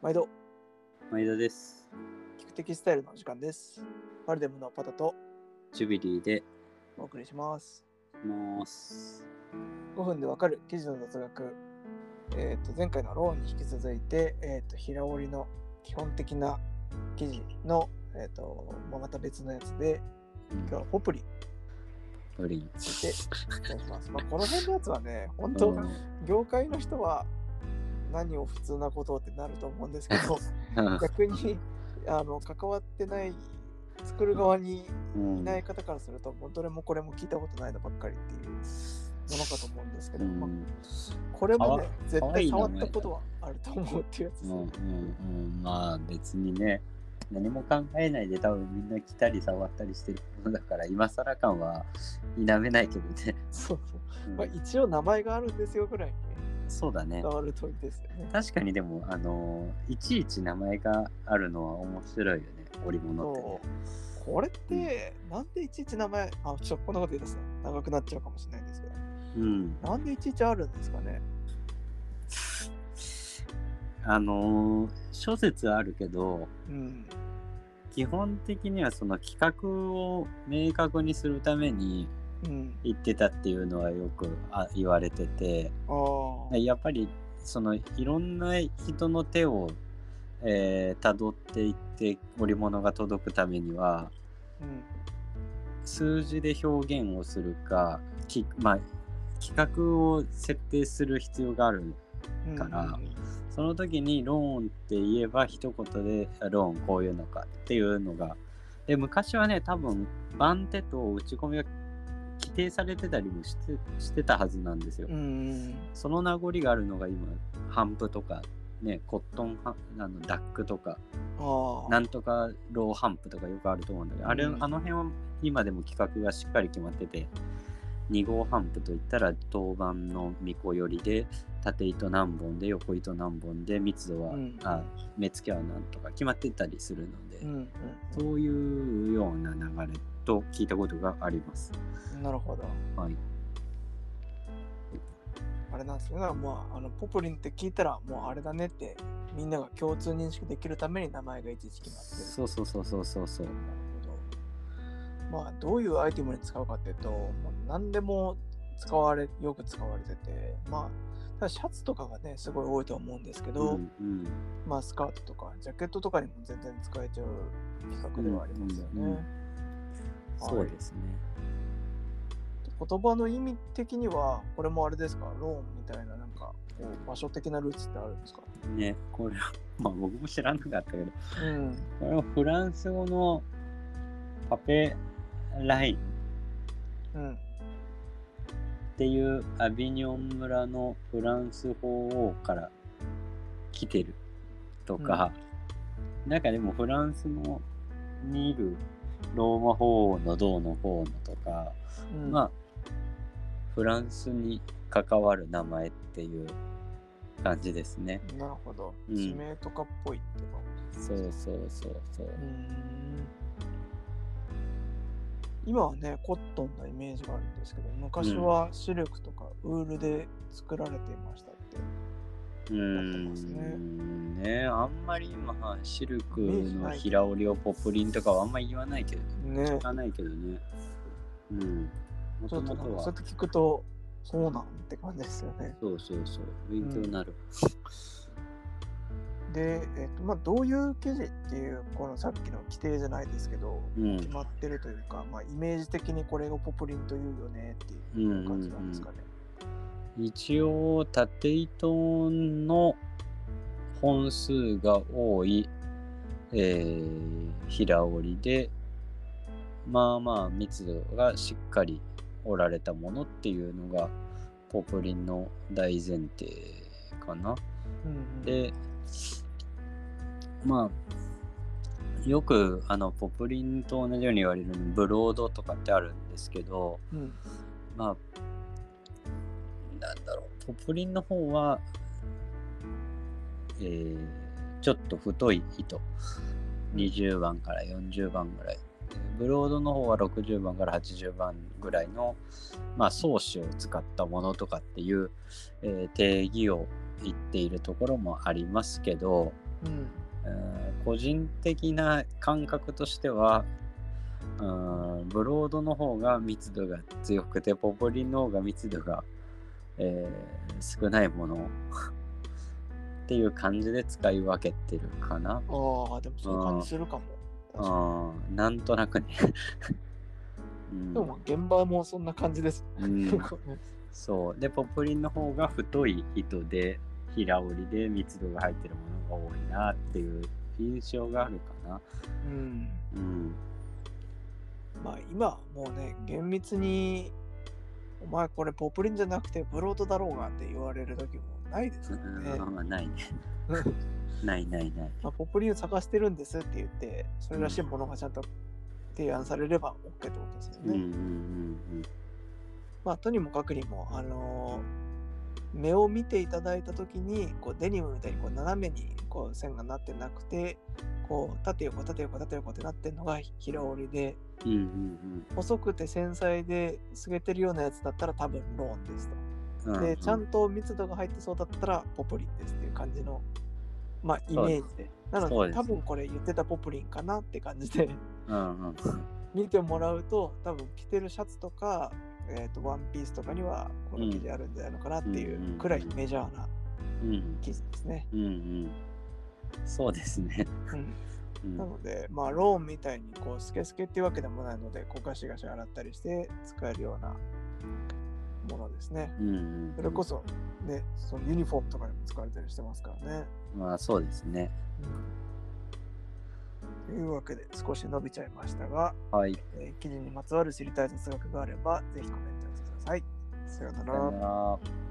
毎度、前田です。聞く的スタイルの時間です。バルデムのパタとジュビリーでお送りします。ます。5分でわかる記事の雑学。えっ、と、前回のローンに引き続いて、えっ、と、平織りの基本的な記事の、えっ、と、まあまた別のやつで、今日はポプリにプリン。ついてお伝えします。まあ、この辺のやつはね、本当、業界の人は何を普通なことってなると思うんですけど、逆にあの関わってない作る側にうん。いない方からすると、もうどれもこれも聞いたことないのばっかりっていうものかと思うんですけど、うん。まあ、これもね絶対触ったことはあると思うっていうやつですうんね。うんうん、まあ別にね、何も考えないで多分みんな来たり触ったりしてるものだから、今更感は否めないけどね。そうそう。うんまあ、一応名前があるんですよぐらいにそうだね伝。わるといいですよね。確かにでも、あのいちいち名前があるのは面白いよね、織物ってね。これって、なんでいちいち名前、あ、ちょっとこんなこと言い出すと長くなっちゃうかもしれないんですけど、うん。なんでいちいちあるんですかね？あの諸説あるけど、うん。基本的にはその企画を明確にするためにうん。言ってたっていうのはよくあ言われててああ。やっぱりそのいろんな人の手をえー辿っていって織物が届くためにはうん。数字で表現をするかき、まあ、企画を設定する必要があるからうんその時にローンって言えば一言であローンこういうのかっていうのがで昔はね多分番手と打ち込みが規定されてたりもしてしてたはずなんですよ。うん。その名残があるのが今ハンプとかねコットンハあのダックとか。なんとかローハンプとかよくあると思うんだけどあれ、うんあの辺は今でも企画がしっかり決まってて2号ハンプといったら当番の巫女寄りで縦糸何本で横糸何本で密度は、うんあ目付けは何とか決まってたりするので、うんうんそういうような流れと聞いたことがあります。うん。なるほど。はい、あれなんですよね。だからまあ、あのポプリンって聞いたら、もうあれだねって、みんなが共通認識できるために名前がいちいち決まってる。そうそうそうそうそうそう。まあ、どういうアイテムに使うかっていうと、もう何でも使われ、よく使われてて、まあ、ただシャツとかがね、すごい多いと思うんですけど、うんうんまあ、スカートとか、ジャケットとかにも全然使えちゃう企画ではありますよね。うんうんうんそうですね。言葉の意味的には、これもあれですか、ローンみたいな、なんか、こう場所的なルーツってあるんですか？ね、これは、まあ僕も知らなかったけど、うん。これはフランス語のパペラインうん。っていうアビニョン村のフランス法王から来てるとか、なんかでもフランスのにいるローマ法王の銅の方のとか、うん、まあフランスに関わる名前っていう感じですね。なるほど。うん地名とかっぽいっていうか。そうそうそうそう。う今はね、コットンのイメージがあるんですけど、昔はシルクとかウールで作られていましたって。ってますね。ん。ねあんまり今シルクの平織りをポプリンとかはあんまり言わないけどね。聞かないけどね。うん。もちょっとそうやって聞くと、そうなんって感じですよね。そうそうそう。勉強になる、で、えっとまあ、どういう記事っていう、このさっきの規定じゃないですけど、うん決まってるというか、まあ、イメージ的にこれをポプリンというよねっていう感じなんですかね。一応縦糸の本数が多い、えー平織りでまあまあ密度がしっかり織られたものっていうのがポプリンの大前提かな。うんうん、でまあよくあのポプリンと同じように言われるブロードとかってあるんですけどうん、まあなんだろうポプリンの方はえーちょっと太い糸。20番から40番ぐらい。ブロードの方は60番から80番ぐらいの、まあ、装置を使ったものとかっていう、えー定義を言っているところもありますけど、うん。えー個人的な感覚としては、うんブロードの方が密度が強くて、ポポリンの方が密度が、えー少ないものっていう感じで使い分けてるかな。ああ、でもそういう感じするかも。確かうん、なんとなくね。うんにでも現場もそんな感じです。うんそう。で、ポプリンの方が太い糸で、平織りで密度が入ってるものが多いなっていう印象があるかな。うん。うん。まあ今もうね、厳密に、お前これポプリンじゃなくてブロードだろうがって言われる時もないですからね。うんまあ、ないね。ないないない。まあ、ポプリンを探してるんですって言って、それらしいものがちゃんと提案されれば OK ってことですよね。うんうんうんまあ、とにもかくにも、あのー目を見ていただいたときに、こうデニムみたいにこう斜めにこう線がなってなくて、こう縦横縦横縦横ってなってるのが平織りで、うん。うんうん細くて繊細で透けてるようなやつだったら多分ローンですと。うんうん。で、ちゃんと密度が入ってそうだったらポプリンですっていう感じの、まあ、イメージで。なので、そうです多分これ言ってたポプリンかなって感じでうんうん見てもらうと、多分着てるシャツとか、えー、とワンピースとかにはこの生地あるんじゃないのかなっていうくらいメジャーなうん生地ですね。うんうん。そうですね。うん、うんなので、まあ、ローンみたいにこうスケスケっていうわけでもないので、こうガシガシ洗ったりして使えるようなものですね。うんうん。それこそ、ね、そのユニフォームとかでも使われたりしてますからね。まあそうですね。というわけで少し伸びちゃいましたが、はい。えー記事にまつわる知りたい雑学があればぜひコメントしてください。さようなさよらな。ら。